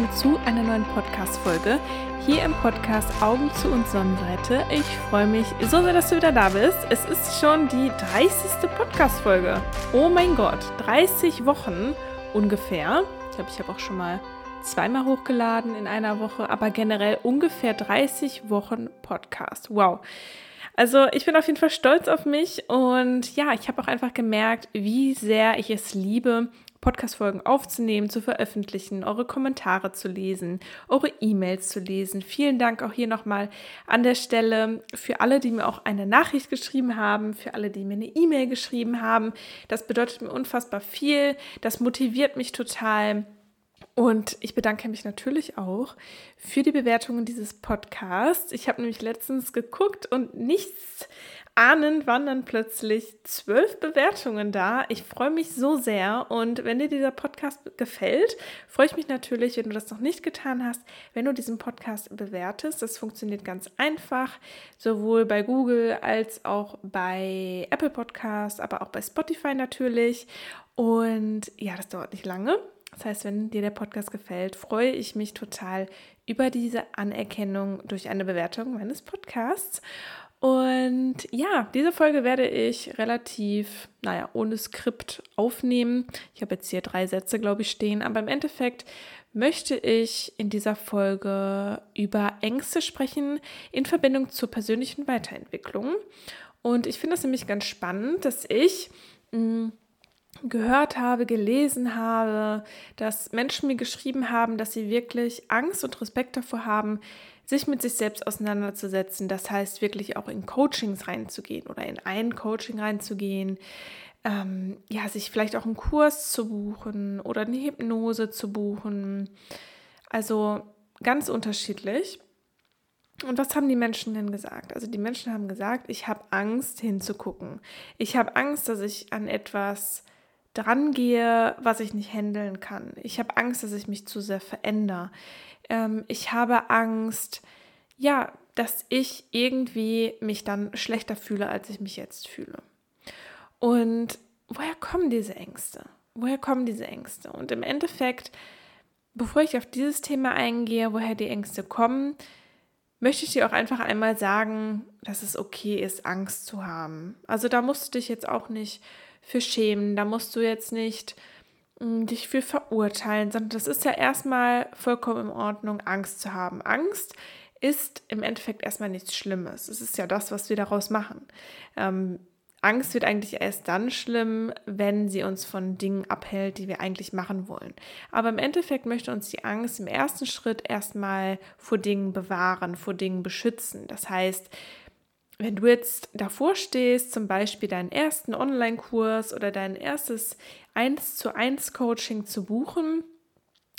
willkommen zu einer neuen Podcast-Folge hier im Podcast Augen zu und Sonnenseite. Ich freue mich so sehr, dass du wieder da bist. Es ist schon die 30. Podcast-Folge. Oh mein Gott, 30 Wochen ungefähr. Ich glaube, ich habe auch schon mal zweimal hochgeladen in einer Woche, aber generell ungefähr 30 Wochen Podcast. Wow. Also ich bin auf jeden Fall stolz auf mich und ja, ich habe auch einfach gemerkt, wie sehr ich es liebe, Podcast-Folgen aufzunehmen, zu veröffentlichen, eure Kommentare zu lesen, eure E-Mails zu lesen. Vielen Dank auch hier nochmal an der Stelle für alle, die mir auch eine Nachricht geschrieben haben, für alle, die mir eine E-Mail geschrieben haben. Das bedeutet mir unfassbar viel. Das motiviert mich total. Und ich bedanke mich natürlich auch für die Bewertungen dieses Podcasts. Ich habe nämlich letztens geguckt und nichts ahnend waren dann plötzlich zwölf Bewertungen da. Ich freue mich so sehr und wenn dir dieser Podcast gefällt, freue ich mich natürlich, wenn du das noch nicht getan hast, wenn du diesen Podcast bewertest. Das funktioniert ganz einfach, sowohl bei Google als auch bei Apple Podcasts, aber auch bei Spotify natürlich. Und ja, das dauert nicht lange. Das heißt, wenn dir der Podcast gefällt, freue ich mich total über diese Anerkennung durch eine Bewertung meines Podcasts. Und ja, diese Folge werde ich relativ, naja, ohne Skript aufnehmen. Ich habe jetzt hier drei Sätze, glaube ich, stehen, aber im Endeffekt möchte ich in dieser Folge über Ängste sprechen in Verbindung zur persönlichen Weiterentwicklung. Und ich finde es nämlich ganz spannend, dass ich mh, hm, gehört habe, gelesen habe, dass Menschen mir geschrieben haben, dass sie wirklich Angst und Respekt davor haben, sich mit sich selbst auseinanderzusetzen. Das heißt, wirklich auch in Coachings reinzugehen oder in ein Coaching reinzugehen. Ähm, ja, sich vielleicht auch einen Kurs zu buchen oder eine Hypnose zu buchen. Also ganz unterschiedlich. Und was haben die Menschen denn gesagt? Also die Menschen haben gesagt, ich habe Angst hinzugucken. Ich habe Angst, dass ich an etwas dran gehe, was ich nicht handeln kann. Ich habe Angst, dass ich mich zu sehr verändere. Ähm, ich habe Angst, ja, dass ich irgendwie mich dann schlechter fühle, als ich mich jetzt fühle. Und woher kommen diese Ängste? Woher kommen diese Ängste? Und im Endeffekt, bevor ich auf dieses Thema eingehe, woher die Ängste kommen, möchte ich dir auch einfach einmal sagen, dass es okay ist, Angst zu haben. Also da musst du dich jetzt auch nicht für schämen. Da musst du jetzt nicht mh, hm, dich für verurteilen, sondern das ist ja erstmal vollkommen in Ordnung, Angst zu haben. Angst ist im Endeffekt erstmal nichts Schlimmes. Es ist ja das, was wir daraus machen. Ähm, Angst wird eigentlich erst dann schlimm, wenn sie uns von Dingen abhält, die wir eigentlich machen wollen. Aber im Endeffekt möchte uns die Angst im ersten Schritt erstmal vor Dingen bewahren, vor Dingen beschützen. Das heißt, wenn du jetzt davor stehst, zum Beispiel deinen ersten Online-Kurs oder dein erstes 1 zu 1 Coaching zu buchen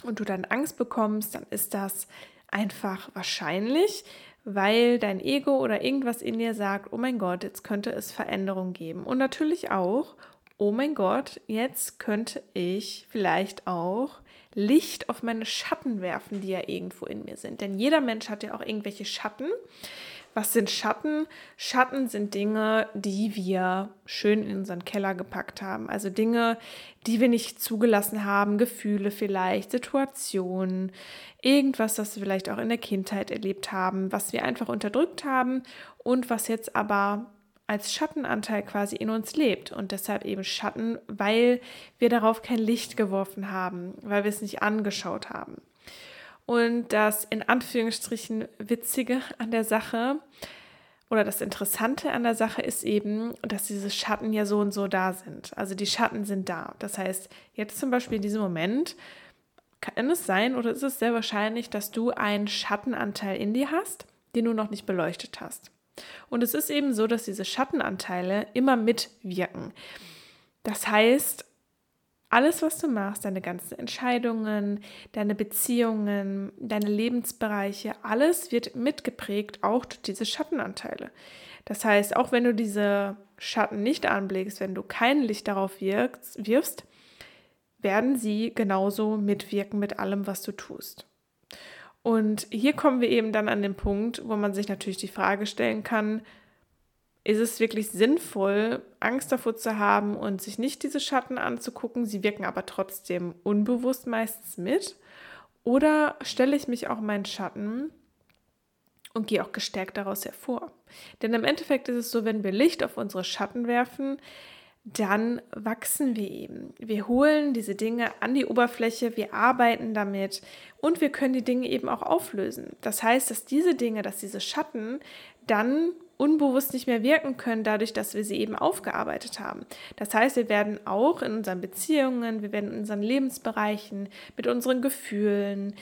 und du dann Angst bekommst, dann ist das einfach wahrscheinlich, weil dein Ego oder irgendwas in dir sagt, oh mein Gott, jetzt könnte es Veränderung geben. Und natürlich auch, oh mein Gott, jetzt könnte ich vielleicht auch Licht auf meine Schatten werfen, die ja irgendwo in mir sind. Denn jeder Mensch hat ja auch irgendwelche Schatten. Was sind Schatten? Schatten sind Dinge, die wir schön in unseren Keller gepackt haben. Also Dinge, die wir nicht zugelassen haben, Gefühle vielleicht, Situationen, irgendwas, das wir vielleicht auch in der Kindheit erlebt haben, was wir einfach unterdrückt haben und was jetzt aber als Schattenanteil quasi in uns lebt und deshalb eben Schatten, weil wir darauf kein Licht geworfen haben, weil wir es nicht angeschaut haben. Und das in Anführungsstrichen Witzige an der Sache oder das Interessante an der Sache ist eben, dass diese Schatten ja so und so da sind. Also die Schatten sind da. Das heißt, jetzt zum Beispiel in diesem Moment kann es sein oder ist es sehr wahrscheinlich, dass du einen Schattenanteil in dir hast, den du noch nicht beleuchtet hast. Und es ist eben so, dass diese Schattenanteile immer mitwirken. Das heißt, alles, was du machst, deine ganzen Entscheidungen, deine Beziehungen, deine Lebensbereiche, alles wird mitgeprägt, auch durch diese Schattenanteile. Das heißt, auch wenn du diese Schatten nicht anblickst, wenn du kein Licht darauf wirkst, wirfst, werden sie genauso mitwirken mit allem, was du tust. Und hier kommen wir eben dann an den Punkt, wo man sich natürlich die Frage stellen kann, ist es wirklich sinnvoll, Angst davor zu haben und sich nicht diese Schatten anzugucken? Sie wirken aber trotzdem unbewusst meistens mit. Oder stelle ich mich auch meinen Schatten und gehe auch gestärkt daraus hervor? Denn im Endeffekt ist es so, wenn wir Licht auf unsere Schatten werfen, dann wachsen wir eben. Wir holen diese Dinge an die Oberfläche, wir arbeiten damit und wir können die Dinge eben auch auflösen. Das heißt, dass diese Dinge, dass diese Schatten dann unbewusst nicht mehr wirken können, dadurch, dass wir sie eben aufgearbeitet haben. Das heißt, wir werden auch in unseren Beziehungen, wir werden in unseren Lebensbereichen, mit unseren Gefühlen,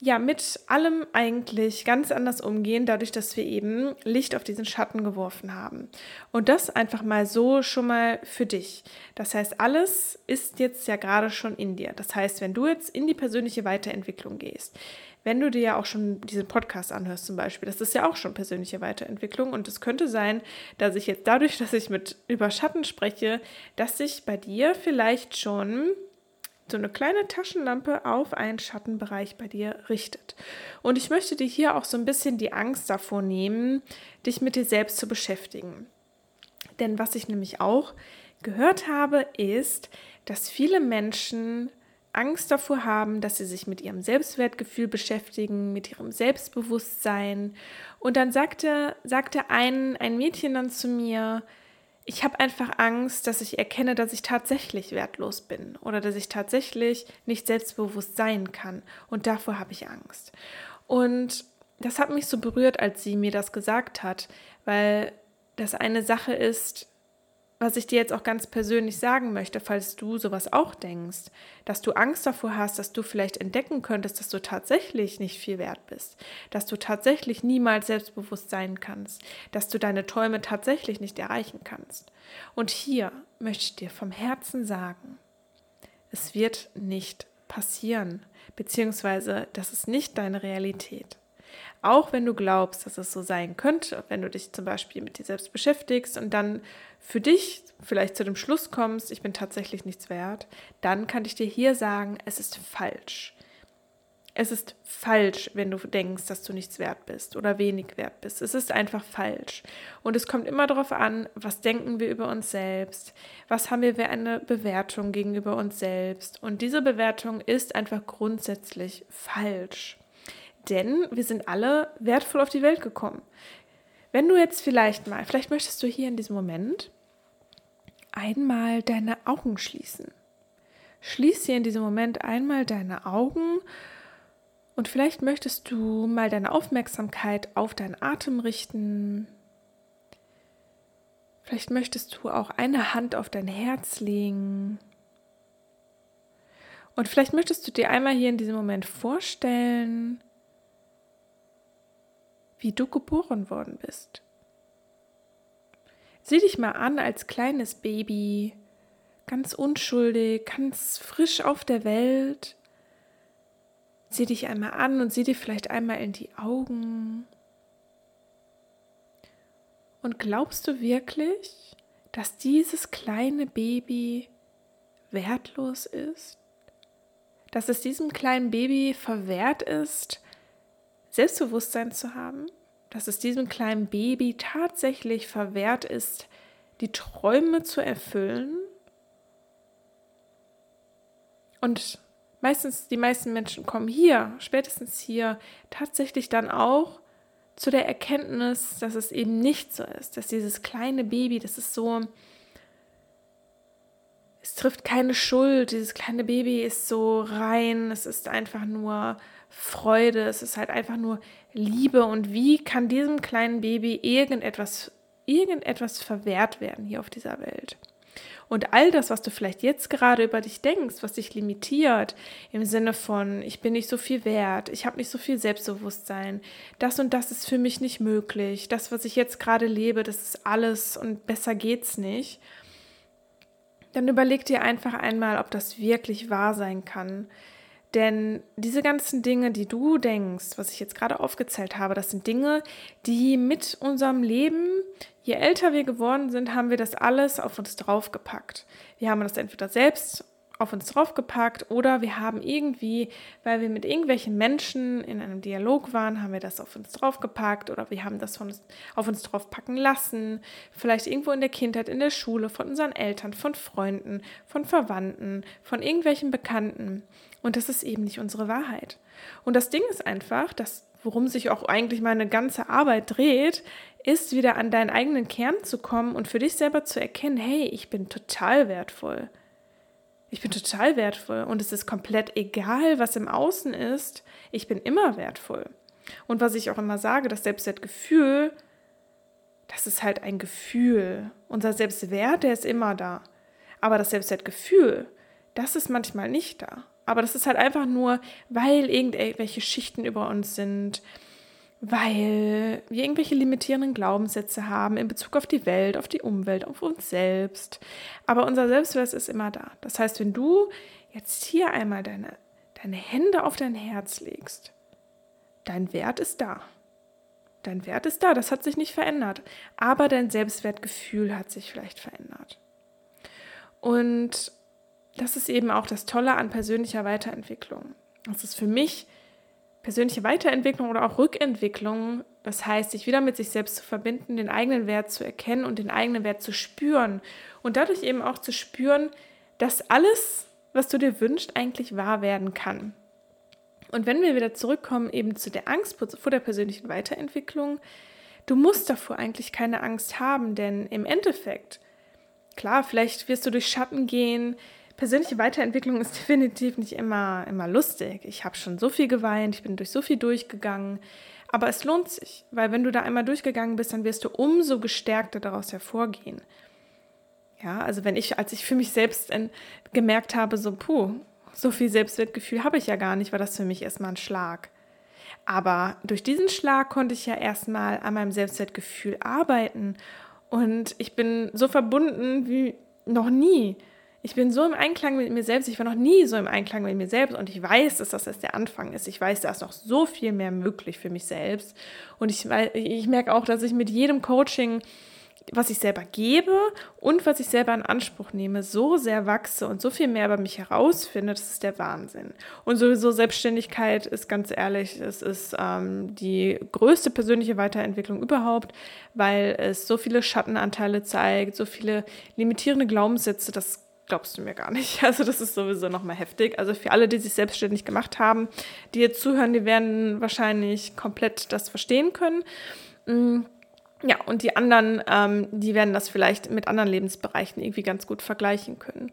ja, mit allem eigentlich ganz anders umgehen, dadurch, dass wir eben Licht auf diesen Schatten geworfen haben. Und das einfach mal so schon mal für dich. Das heißt, alles ist jetzt ja gerade schon in dir. Das heißt, wenn du jetzt in die persönliche Weiterentwicklung gehst, wenn du dir ja auch schon diesen Podcast anhörst zum Beispiel, das ist ja auch schon persönliche Weiterentwicklung und es könnte sein, dass ich jetzt dadurch, dass ich mit über Schatten spreche, dass sich bei dir vielleicht schon so eine kleine Taschenlampe auf einen Schattenbereich bei dir richtet. Und ich möchte dir hier auch so ein bisschen die Angst davor nehmen, dich mit dir selbst zu beschäftigen. Denn was ich nämlich auch gehört habe, ist, dass viele Menschen Angst davor haben, dass sie sich mit ihrem Selbstwertgefühl beschäftigen, mit ihrem Selbstbewusstsein. Und dann sagte, sagte ein, ein Mädchen dann zu mir, ich habe einfach Angst, dass ich erkenne, dass ich tatsächlich wertlos bin oder dass ich tatsächlich nicht selbstbewusst sein kann. Und davor habe ich Angst. Und das hat mich so berührt, als sie mir das gesagt hat, weil das eine Sache ist, was ich dir jetzt auch ganz persönlich sagen möchte, falls du sowas auch denkst, dass du Angst davor hast, dass du vielleicht entdecken könntest, dass du tatsächlich nicht viel wert bist, dass du tatsächlich niemals selbstbewusst sein kannst, dass du deine Träume tatsächlich nicht erreichen kannst. Und hier möchte ich dir vom Herzen sagen, es wird nicht passieren, beziehungsweise das ist nicht deine Realität. Auch wenn du glaubst, dass es so sein könnte, wenn du dich zum Beispiel mit dir selbst beschäftigst und dann für dich vielleicht zu dem Schluss kommst, ich bin tatsächlich nichts wert, dann kann ich dir hier sagen, es ist falsch. Es ist falsch, wenn du denkst, dass du nichts wert bist oder wenig wert bist. Es ist einfach falsch. Und es kommt immer darauf an, was denken wir über uns selbst, was haben wir für eine Bewertung gegenüber uns selbst. Und diese Bewertung ist einfach grundsätzlich falsch denn wir sind alle wertvoll auf die Welt gekommen. Wenn du jetzt vielleicht mal, vielleicht möchtest du hier in diesem Moment einmal deine Augen schließen. Schließ hier in diesem Moment einmal deine Augen und vielleicht möchtest du mal deine Aufmerksamkeit auf deinen Atem richten. Vielleicht möchtest du auch eine Hand auf dein Herz legen. Und vielleicht möchtest du dir einmal hier in diesem Moment vorstellen, wie du geboren worden bist. Sieh dich mal an als kleines Baby, ganz unschuldig, ganz frisch auf der Welt. Sieh dich einmal an und sieh dir vielleicht einmal in die Augen. Und glaubst du wirklich, dass dieses kleine Baby wertlos ist? Dass es diesem kleinen Baby verwehrt ist, Selbstbewusstsein zu haben, dass es diesem kleinen Baby tatsächlich verwehrt ist, die Träume zu erfüllen. Und meistens, die meisten Menschen kommen hier, spätestens hier, tatsächlich dann auch zu der Erkenntnis, dass es eben nicht so ist, dass dieses kleine Baby, das ist so, es trifft keine Schuld, dieses kleine Baby ist so rein, es ist einfach nur Freude, es ist halt einfach nur Liebe und wie kann diesem kleinen Baby irgendetwas, irgendetwas verwehrt werden hier auf dieser Welt? Und all das, was du vielleicht jetzt gerade über dich denkst, was dich limitiert, im Sinne von, ich bin nicht so viel wert, ich habe nicht so viel Selbstbewusstsein, das und das ist für mich nicht möglich, das, was ich jetzt gerade lebe, das ist alles und besser geht's nicht, dann überleg dir einfach einmal, ob das wirklich wahr sein kann. Denn diese ganzen Dinge, die du denkst, was ich jetzt gerade aufgezählt habe, das sind Dinge, die mit unserem Leben, je älter wir geworden sind, haben wir das alles auf uns draufgepackt. Wir haben das entweder selbst auf uns draufgepackt oder wir haben irgendwie, weil wir mit irgendwelchen Menschen in einem Dialog waren, haben wir das auf uns draufgepackt oder wir haben das von uns, auf uns draufpacken lassen. Vielleicht irgendwo in der Kindheit, in der Schule, von unseren Eltern, von Freunden, von Verwandten, von irgendwelchen Bekannten. Und das ist eben nicht unsere Wahrheit. Und das Ding ist einfach, dass worum sich auch eigentlich meine ganze Arbeit dreht, ist wieder an deinen eigenen Kern zu kommen und für dich selber zu erkennen, hey, ich bin total wertvoll. Ich bin total wertvoll und es ist komplett egal, was im Außen ist. Ich bin immer wertvoll. Und was ich auch immer sage, das Selbstwertgefühl, das ist halt ein Gefühl. Unser Selbstwert, der ist immer da. Aber das Selbstwertgefühl, das ist manchmal nicht da. Aber das ist halt einfach nur, weil irgendwelche Schichten über uns sind, weil wir irgendwelche limitierenden Glaubenssätze haben in Bezug auf die Welt, auf die Umwelt, auf uns selbst. Aber unser Selbstwert ist immer da. Das heißt, wenn du jetzt hier einmal deine, deine Hände auf dein Herz legst, dein Wert ist da. Dein Wert ist da, das hat sich nicht verändert. Aber dein Selbstwertgefühl hat sich vielleicht verändert. Und das ist eben auch das Tolle an persönlicher Weiterentwicklung. Das ist für mich persönliche Weiterentwicklung oder auch Rückentwicklung, das heißt, sich wieder mit sich selbst zu verbinden, den eigenen Wert zu erkennen und den eigenen Wert zu spüren und dadurch eben auch zu spüren, dass alles, was du dir wünschst, eigentlich wahr werden kann. Und wenn wir wieder zurückkommen eben zu der Angst vor der persönlichen Weiterentwicklung, du musst davor eigentlich keine Angst haben, denn im Endeffekt, klar, vielleicht wirst du durch Schatten gehen, persönliche Weiterentwicklung ist definitiv nicht immer, immer lustig. Ich habe schon so viel geweint, ich bin durch so viel durchgegangen. Aber es lohnt sich, weil wenn du da einmal durchgegangen bist, dann wirst du umso gestärkter daraus hervorgehen. Ja, also wenn ich, als ich für mich selbst gemerkt habe, so, puh, so viel Selbstwertgefühl habe ich ja gar nicht, war das für mich erstmal ein Schlag. Aber durch diesen Schlag konnte ich ja erstmal an meinem Selbstwertgefühl arbeiten und ich bin so verbunden wie noch nie ich bin so im Einklang mit mir selbst. Ich war noch nie so im Einklang mit mir selbst und ich weiß, dass das erst der Anfang ist. Ich weiß, da ist noch so viel mehr möglich für mich selbst. Und ich, ich merke auch, dass ich mit jedem Coaching, was ich selber gebe und was ich selber in Anspruch nehme, so sehr wachse und so viel mehr über mich herausfinde. Das ist der Wahnsinn. Und sowieso Selbstständigkeit ist ganz ehrlich, es ist ähm, die größte persönliche Weiterentwicklung überhaupt, weil es so viele Schattenanteile zeigt, so viele limitierende Glaubenssätze, das glaubst du mir gar nicht. Also das ist sowieso nochmal heftig. Also für alle, die sich selbstständig gemacht haben, die jetzt zuhören, die werden wahrscheinlich komplett das verstehen können. Mm, ja, und die anderen, ähm, die werden das vielleicht mit anderen Lebensbereichen irgendwie ganz gut vergleichen können.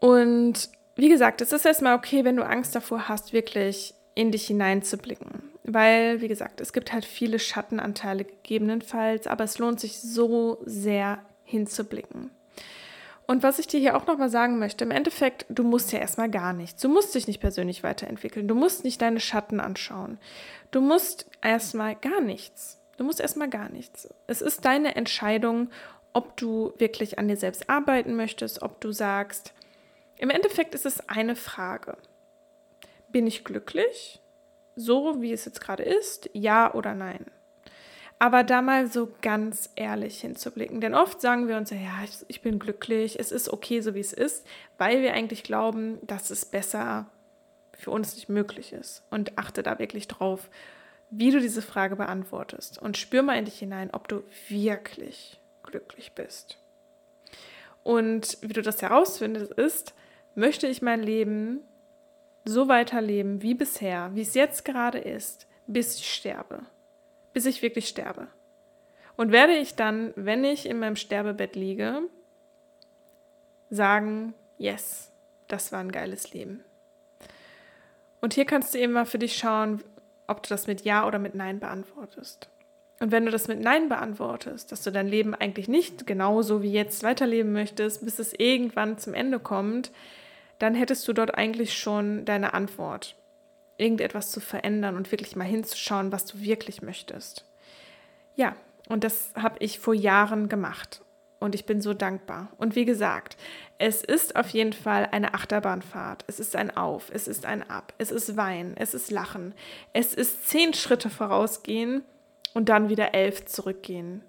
Und wie gesagt, es ist erstmal okay, wenn du Angst davor hast, wirklich in dich hineinzublicken. Weil, wie gesagt, es gibt halt viele Schattenanteile gegebenenfalls, aber es lohnt sich so sehr hinzublicken. Und was ich dir hier auch nochmal sagen möchte, im Endeffekt, du musst ja erstmal gar nichts. Du musst dich nicht persönlich weiterentwickeln. Du musst nicht deine Schatten anschauen. Du musst erstmal gar nichts. Du musst erstmal gar nichts. Es ist deine Entscheidung, ob du wirklich an dir selbst arbeiten möchtest, ob du sagst, im Endeffekt ist es eine Frage. Bin ich glücklich? So wie es jetzt gerade ist? Ja oder nein? Aber da mal so ganz ehrlich hinzublicken. Denn oft sagen wir uns, ja, ich, bin glücklich, es ist okay, so wie es ist, weil wir eigentlich glauben, dass es besser für uns nicht möglich ist. Und achte da wirklich drauf, wie du diese Frage beantwortest. Und spür mal in dich hinein, ob du wirklich glücklich bist. Und wie du das herausfindest, ist, möchte ich mein Leben so weiterleben wie bisher, wie es jetzt gerade ist, bis ich sterbe bis ich wirklich sterbe. Und werde ich dann, wenn ich in meinem Sterbebett liege, sagen, yes, das war ein geiles Leben. Und hier kannst du eben mal für dich schauen, ob du das mit Ja oder mit Nein beantwortest. Und wenn du das mit Nein beantwortest, dass du dein Leben eigentlich nicht genauso wie jetzt weiterleben möchtest, bis es irgendwann zum Ende kommt, dann hättest du dort eigentlich schon deine Antwort irgendetwas zu verändern und wirklich mal hinzuschauen, was du wirklich möchtest. Ja, und das habe ich vor Jahren gemacht und ich bin so dankbar. Und wie gesagt, es ist auf jeden Fall eine Achterbahnfahrt. Es ist ein Auf, es ist ein Ab, es ist Weinen, es ist Lachen, es ist zehn Schritte vorausgehen und dann wieder elf zurückgehen.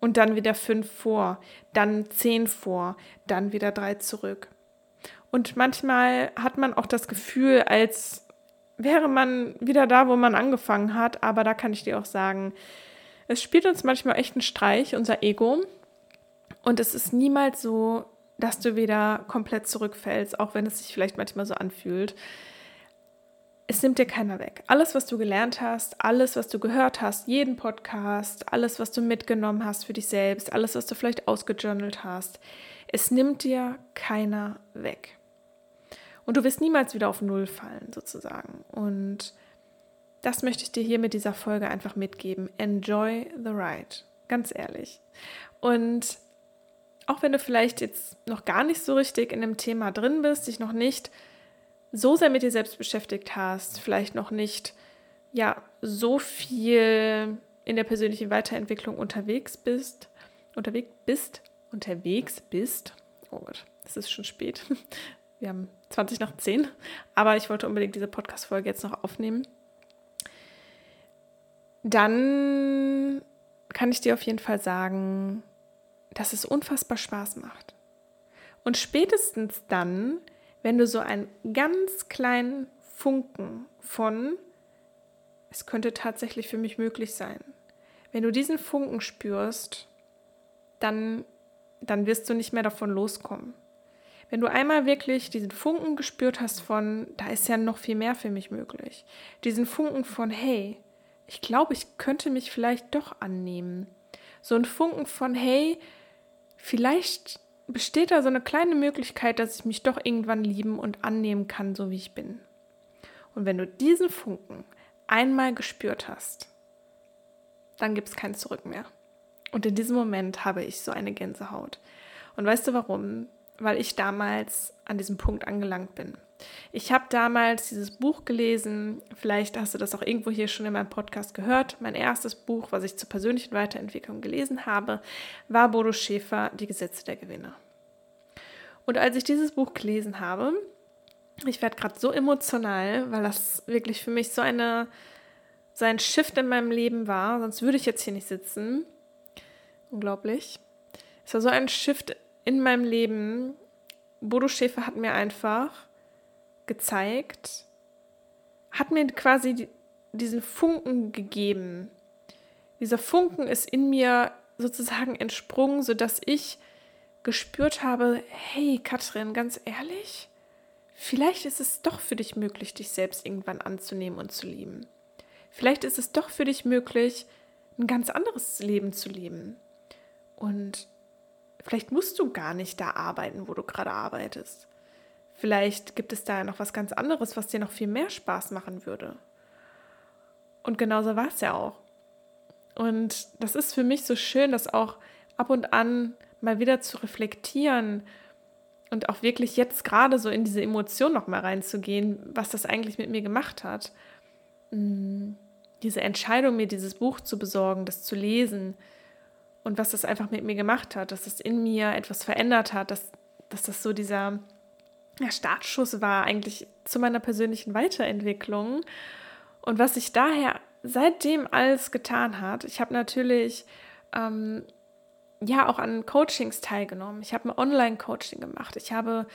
Und dann wieder fünf vor, dann zehn vor, dann wieder drei zurück. Und manchmal hat man auch das Gefühl, als wäre man wieder da, wo man angefangen hat. Aber da kann ich dir auch sagen, es spielt uns manchmal echt einen Streich, unser Ego. Und es ist niemals so, dass du wieder komplett zurückfällst, auch wenn es sich vielleicht manchmal so anfühlt. Es nimmt dir keiner weg. Alles, was du gelernt hast, alles, was du gehört hast, jeden Podcast, alles, was du mitgenommen hast für dich selbst, alles, was du vielleicht ausgejournalt hast, es nimmt dir keiner weg. Und du wirst niemals wieder auf Null fallen, sozusagen. Und das möchte ich dir hier mit dieser Folge einfach mitgeben. Enjoy the ride. Ganz ehrlich. Und auch wenn du vielleicht jetzt noch gar nicht so richtig in dem Thema drin bist, dich noch nicht so sehr mit dir selbst beschäftigt hast, vielleicht noch nicht ja so viel in der persönlichen Weiterentwicklung unterwegs bist, unterwegs bist, unterwegs bist. Oh Gott, es ist schon spät. Wir haben 20 nach 10, aber ich wollte unbedingt diese Podcast-Folge jetzt noch aufnehmen. Dann kann ich dir auf jeden Fall sagen, dass es unfassbar Spaß macht. Und spätestens dann, wenn du so einen ganz kleinen Funken von, es könnte tatsächlich für mich möglich sein, wenn du diesen Funken spürst, dann, dann wirst du nicht mehr davon loskommen. Wenn du einmal wirklich diesen Funken gespürt hast von, da ist ja noch viel mehr für mich möglich, diesen Funken von, hey, ich glaube, ich könnte mich vielleicht doch annehmen. So ein Funken von, hey, vielleicht besteht da so eine kleine Möglichkeit, dass ich mich doch irgendwann lieben und annehmen kann, so wie ich bin. Und wenn du diesen Funken einmal gespürt hast, dann gibt es kein Zurück mehr. Und in diesem Moment habe ich so eine Gänsehaut. Und weißt du warum? Weil ich damals an diesem Punkt angelangt bin. Ich habe damals dieses Buch gelesen, vielleicht hast du das auch irgendwo hier schon in meinem Podcast gehört. Mein erstes Buch, was ich zur persönlichen Weiterentwicklung gelesen habe, war Bodo Schäfer, Die Gesetze der Gewinne. Und als ich dieses Buch gelesen habe, ich werde gerade so emotional, weil das wirklich für mich so eine so ein Shift in meinem Leben war, sonst würde ich jetzt hier nicht sitzen. Unglaublich. Es war so ein Shift in meinem Leben. Bodo Schäfer hat mir einfach gezeigt, hat mir quasi diesen Funken gegeben. Dieser Funken ist in mir sozusagen entsprungen, sodass ich gespürt habe, hey Katrin, ganz ehrlich, vielleicht ist es doch für dich möglich, dich selbst irgendwann anzunehmen und zu lieben. Vielleicht ist es doch für dich möglich, ein ganz anderes Leben zu leben. Und vielleicht musst du gar nicht da arbeiten, wo du gerade arbeitest. Vielleicht gibt es da noch was ganz anderes, was dir noch viel mehr Spaß machen würde. Und genauso war es ja auch. Und das ist für mich so schön, das auch ab und an mal wieder zu reflektieren und auch wirklich jetzt gerade so in diese Emotion noch mal reinzugehen, was das eigentlich mit mir gemacht hat. Mm, diese Entscheidung, mir dieses Buch zu besorgen, das zu lesen und was das einfach mit mir gemacht hat, dass es in mir etwas verändert hat, dass, dass das so dieser der Startschuss war eigentlich zu meiner persönlichen Weiterentwicklung. Und was sich daher seitdem alles getan hat, ich habe natürlich ähm, ja auch an Coachings teilgenommen. Ich habe ein Online-Coaching gemacht. Ich habe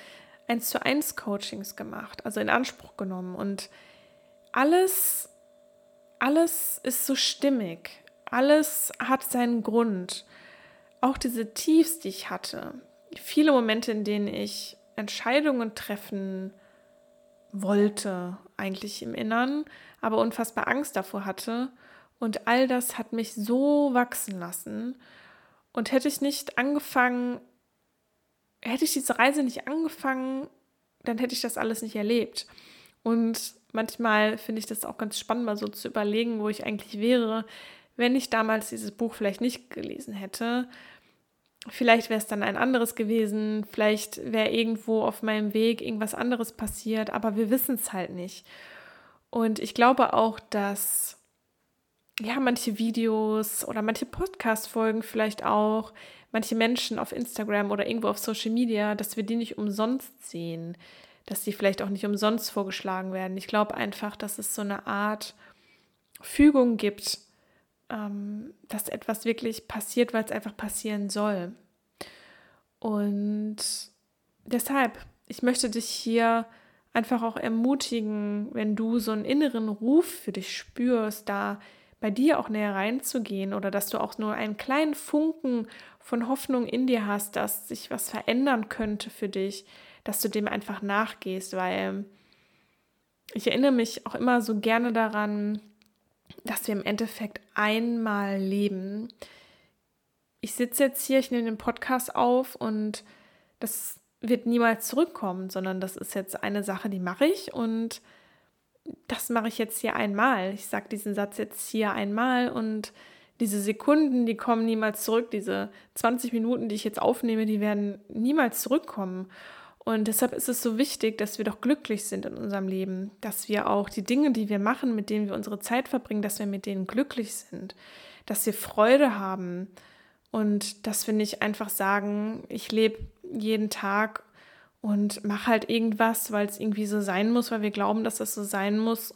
eins zu eins Coachings gemacht, also in Anspruch genommen. Und alles, alles ist so stimmig. Alles hat seinen Grund. Auch diese Tiefs, die ich hatte. Viele Momente, in denen ich Entscheidungen treffen wollte, eigentlich im Innern, aber unfassbar Angst davor hatte. Und all das hat mich so wachsen lassen. Und hätte ich nicht angefangen, hätte ich diese Reise nicht angefangen, dann hätte ich das alles nicht erlebt. Und manchmal finde ich das auch ganz spannend, mal so zu überlegen, wo ich eigentlich wäre, wenn ich damals dieses Buch vielleicht nicht gelesen hätte Vielleicht wäre es dann ein anderes gewesen, vielleicht wäre irgendwo auf meinem Weg irgendwas anderes passiert, aber wir wissen es halt nicht. Und ich glaube auch, dass ja, manche Videos oder manche Podcast-Folgen vielleicht auch, manche Menschen auf Instagram oder irgendwo auf Social Media, dass wir die nicht umsonst sehen, dass die vielleicht auch nicht umsonst vorgeschlagen werden. Ich glaube einfach, dass es so eine Art Fügung gibt, ähm, dass etwas wirklich passiert, weil es einfach passieren soll. Und deshalb ich möchte dich hier einfach auch ermutigen, wenn du so einen inneren Ruf für dich spürst, da bei dir auch näher reinzugehen oder dass du auch nur einen kleinen Funken von Hoffnung in dir hast, dass sich was verändern könnte für dich, dass du dem einfach nachgehst, weil ich erinnere mich auch immer so gerne daran, dass wir im Endeffekt einmal leben. Ich sitze jetzt hier, ich nehme den Podcast auf und das wird niemals zurückkommen, sondern das ist jetzt eine Sache, die mache ich und das mache ich jetzt hier einmal. Ich sage diesen Satz jetzt hier einmal und diese Sekunden, die kommen niemals zurück. Diese 20 Minuten, die ich jetzt aufnehme, die werden niemals zurückkommen. Und deshalb ist es so wichtig, dass wir doch glücklich sind in unserem Leben, dass wir auch die Dinge, die wir machen, mit denen wir unsere Zeit verbringen, dass wir mit denen glücklich sind, dass wir Freude haben und dass wir nicht einfach sagen, ich lebe jeden Tag und mache halt irgendwas, weil es irgendwie so sein muss, weil wir glauben, dass das so sein muss.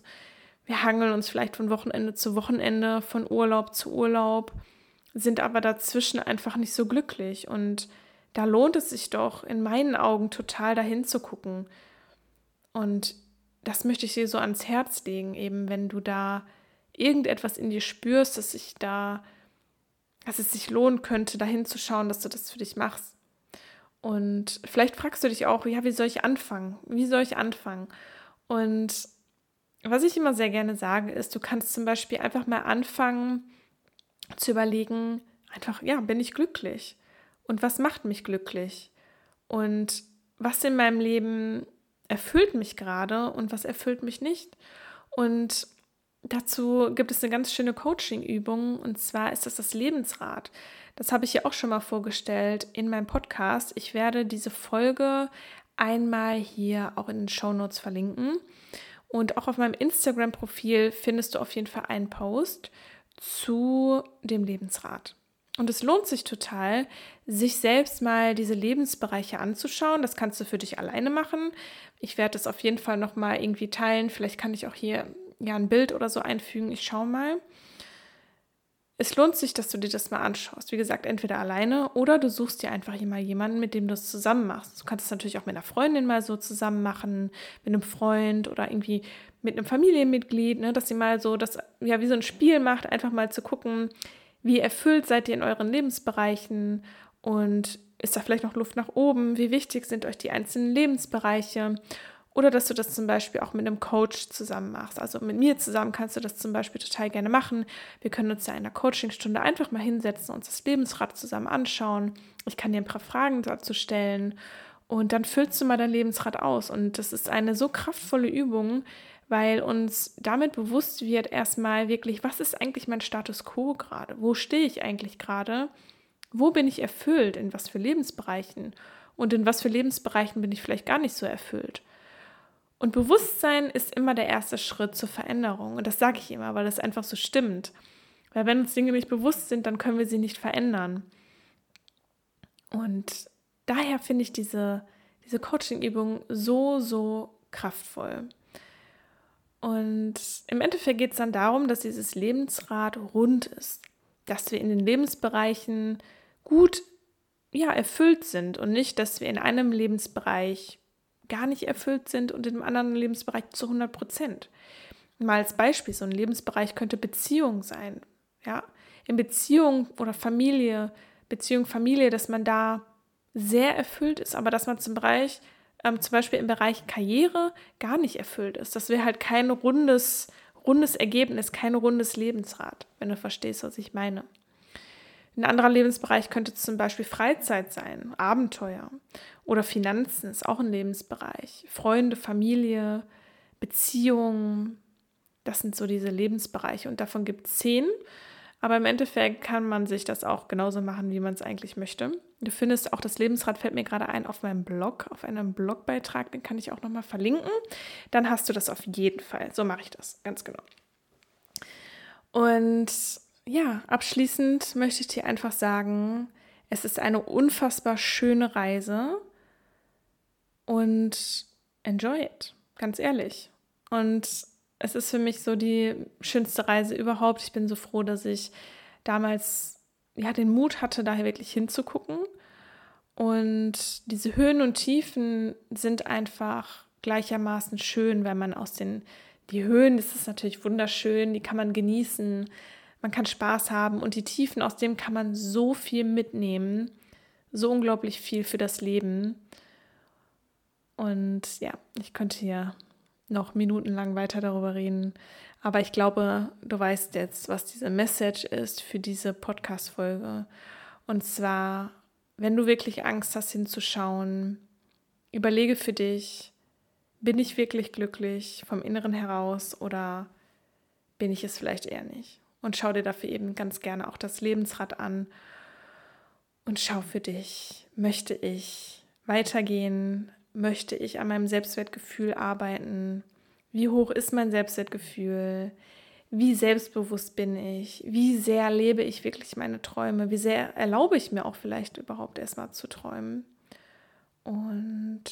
Wir hangeln uns vielleicht von Wochenende zu Wochenende, von Urlaub zu Urlaub, sind aber dazwischen einfach nicht so glücklich. Und da lohnt es sich doch in meinen Augen total dahin zu gucken. Und das möchte ich dir so ans Herz legen, eben wenn du da irgendetwas in dir spürst, dass sich da, dass es sich lohnen könnte, dahin zu schauen, dass du das für dich machst. Und vielleicht fragst du dich auch, ja, wie soll ich anfangen? Wie soll ich anfangen? Und was ich immer sehr gerne sage, ist, du kannst zum Beispiel einfach mal anfangen zu überlegen, einfach, ja, bin ich glücklich? Und was macht mich glücklich? Und was in meinem Leben erfüllt mich gerade und was erfüllt mich nicht? Und dazu gibt es eine ganz schöne Coaching-Übung und zwar ist das das Lebensrad. Das habe ich ja auch schon mal vorgestellt in meinem Podcast. Ich werde diese Folge einmal hier auch in den Show Notes verlinken. Und auch auf meinem Instagram-Profil findest du auf jeden Fall einen Post zu dem Lebensrat. Und es lohnt sich total, sich selbst mal diese Lebensbereiche anzuschauen. Das kannst du für dich alleine machen. Ich werde das auf jeden Fall nochmal irgendwie teilen. Vielleicht kann ich auch hier ja ein Bild oder so einfügen. Ich schaue mal es lohnt sich, dass du dir das mal anschaust. Wie gesagt, entweder alleine oder du suchst dir einfach mal jemanden, mit dem du es zusammen machst. Du kannst es natürlich auch mit einer Freundin mal so zusammen machen, mit einem Freund oder irgendwie mit einem Familienmitglied, ne, dass ihr mal so das, ja, wie so ein Spiel macht, einfach mal zu gucken, wie erfüllt seid ihr in euren Lebensbereichen und ist da vielleicht noch Luft nach oben? Wie wichtig sind euch die einzelnen Lebensbereiche? Oder dass du das zum Beispiel auch mit einem Coach zusammen machst. Also mit mir zusammen kannst du das zum Beispiel total gerne machen. Wir können uns ja in einer Coachingstunde einfach mal hinsetzen, uns das Lebensrad zusammen anschauen. Ich kann dir ein paar Fragen dazu stellen und dann füllst du mal dein Lebensrad aus. Und das ist eine so kraftvolle Übung, weil uns damit bewusst wird erstmal wirklich, was ist eigentlich mein Status quo gerade? Wo stehe ich eigentlich gerade? Wo bin ich erfüllt? In was für Lebensbereichen? Und in was für Lebensbereichen bin ich vielleicht gar nicht so erfüllt? Und Bewusstsein ist immer der erste Schritt zur Veränderung. Und das sage ich immer, weil das einfach so stimmt. Weil wenn uns Dinge nicht bewusst sind, dann können wir sie nicht verändern. Und daher finde ich diese, diese Coaching-Übung so, so kraftvoll. Und im Endeffekt geht es dann darum, dass dieses Lebensrad rund ist, dass wir in den Lebensbereichen gut ja, erfüllt sind und nicht, dass wir in einem Lebensbereich gar nicht erfüllt sind und in einem anderen Lebensbereich zu 100 Prozent. Mal als Beispiel, so ein Lebensbereich könnte Beziehung sein. Ja, in Beziehung oder Familie, Beziehung, Familie, dass man da sehr erfüllt ist, aber dass man zum Bereich, ähm, zum Beispiel im Bereich Karriere gar nicht erfüllt ist. Das wäre halt kein rundes, rundes Ergebnis, kein rundes Lebensrad, wenn du verstehst, was ich meine. Ein anderer Lebensbereich könnte zum Beispiel Freizeit sein, Abenteuer oder Finanzen ist auch ein Lebensbereich. Freunde, Familie, Beziehungen, das sind so diese Lebensbereiche und davon gibt es zehn. Aber im Endeffekt kann man sich das auch genauso machen, wie man es eigentlich möchte. Du findest auch das Lebensrad, fällt mir gerade ein, auf meinem Blog, auf einem Blogbeitrag, den kann ich auch nochmal verlinken. Dann hast du das auf jeden Fall. So mache ich das, ganz genau. Und ja, abschließend möchte ich dir einfach sagen, es ist eine unfassbar schöne Reise und enjoy it, ganz ehrlich. Und es ist für mich so die schönste Reise überhaupt. Ich bin so froh, dass ich damals ja den Mut hatte, daher wirklich hinzugucken Und diese Höhen und Tiefen sind einfach gleichermaßen schön, weil man aus den die Höhen, das ist natürlich wunderschön, die kann man genießen, man kann Spaß haben und die Tiefen, aus dem kann man so viel mitnehmen, so unglaublich viel für das Leben. Und ja, ich könnte hier noch minutenlang weiter darüber reden, aber ich glaube, du weißt jetzt, was diese Message ist für diese Podcast-Folge. Und zwar, wenn du wirklich Angst hast hinzuschauen, überlege für dich, bin ich wirklich glücklich vom Inneren heraus oder bin ich es vielleicht eher nicht? Und schau dir dafür eben ganz gerne auch das Lebensrad an und schau für dich, möchte ich weitergehen? Möchte ich an meinem Selbstwertgefühl arbeiten? Wie hoch ist mein Selbstwertgefühl? Wie selbstbewusst bin ich? Wie sehr lebe ich wirklich meine Träume? Wie sehr erlaube ich mir auch vielleicht überhaupt erstmal zu träumen? Und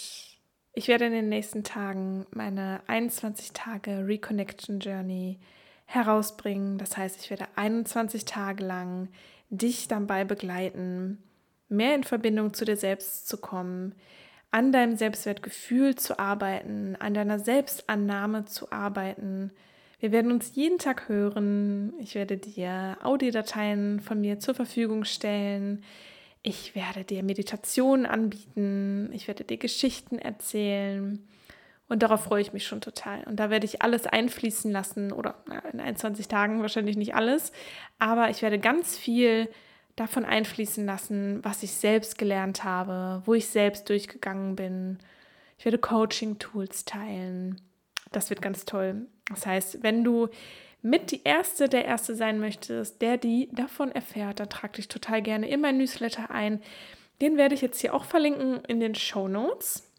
ich werde in den nächsten Tagen meine 21 Tage Reconnection Journey herausbringen. Das heißt, ich werde 21 Tage lang dich dabei begleiten, mehr in Verbindung zu dir selbst zu kommen, an deinem Selbstwertgefühl zu arbeiten, an deiner Selbstannahme zu arbeiten. Wir werden uns jeden Tag hören. Ich werde dir Audiodateien von mir zur Verfügung stellen. Ich werde dir Meditationen anbieten, ich werde dir Geschichten erzählen und darauf freue ich mich schon total. Und da werde ich alles einfließen lassen oder in 21 Tagen wahrscheinlich nicht alles, aber ich werde ganz viel davon einfließen lassen, was ich selbst gelernt habe, wo ich selbst durchgegangen bin. Ich werde Coaching-Tools teilen. Das wird ganz toll. Das heißt, wenn du mit die Erste, der Erste sein möchtest, der die davon erfährt, dann trag dich total gerne in mein Newsletter ein. Den werde ich jetzt hier auch verlinken in den Show Notes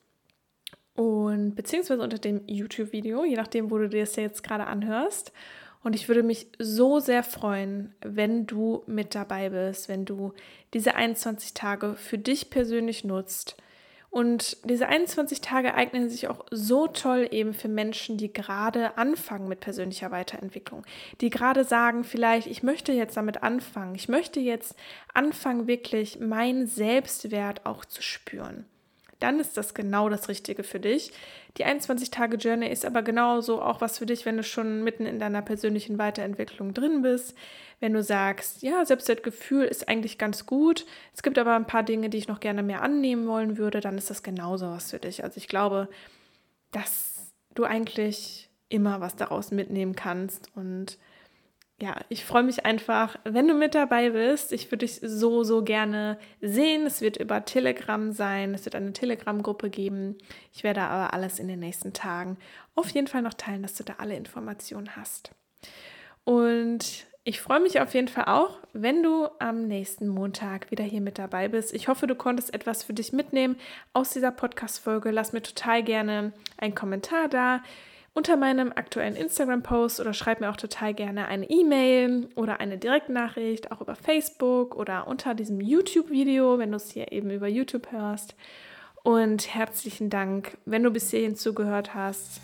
und beziehungsweise unter dem YouTube-Video, je nachdem, wo du dir das jetzt gerade anhörst. Und ich würde mich so sehr freuen, wenn du mit dabei bist, wenn du diese 21 Tage für dich persönlich nutzt. Und diese 21 Tage eignen sich auch so toll eben für Menschen, die gerade anfangen mit persönlicher Weiterentwicklung, die gerade sagen, vielleicht, ich möchte jetzt damit anfangen, ich möchte jetzt anfangen, wirklich meinen Selbstwert auch zu spüren dann ist das genau das Richtige für dich. Die 21-Tage-Journey ist aber genauso auch was für dich, wenn du schon mitten in deiner persönlichen Weiterentwicklung drin bist. Wenn du sagst, ja, Selbstwertgefühl ist eigentlich ganz gut, es gibt aber ein paar Dinge, die ich noch gerne mehr annehmen wollen würde, dann ist das genauso was für dich. Also ich glaube, dass du eigentlich immer was daraus mitnehmen kannst und ja, ich freue mich einfach, wenn du mit dabei bist. Ich würde dich so, so gerne sehen. Es wird über Telegram sein. Es wird eine Telegram-Gruppe geben. Ich werde aber alles in den nächsten Tagen auf jeden Fall noch teilen, dass du da alle Informationen hast. Und ich freue mich auf jeden Fall auch, wenn du am nächsten Montag wieder hier mit dabei bist. Ich hoffe, du konntest etwas für dich mitnehmen aus dieser Podcast-Folge. Lass mir total gerne einen Kommentar da unter meinem aktuellen Instagram-Post oder schreib mir auch total gerne eine E-Mail oder eine Direktnachricht, auch über Facebook oder unter diesem YouTube-Video, wenn du es hier eben über YouTube hörst. Und herzlichen Dank, wenn du bis hierhin zugehört hast.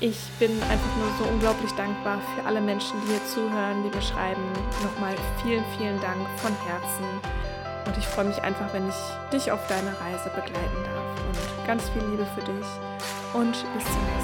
Ich bin einfach nur so unglaublich dankbar für alle Menschen, die hier zuhören, die mir schreiben. Nochmal vielen, vielen Dank von Herzen. Und ich freue mich einfach, wenn ich dich auf deiner Reise begleiten darf. Und ganz viel Liebe für dich. Und bis zum nächsten Mal.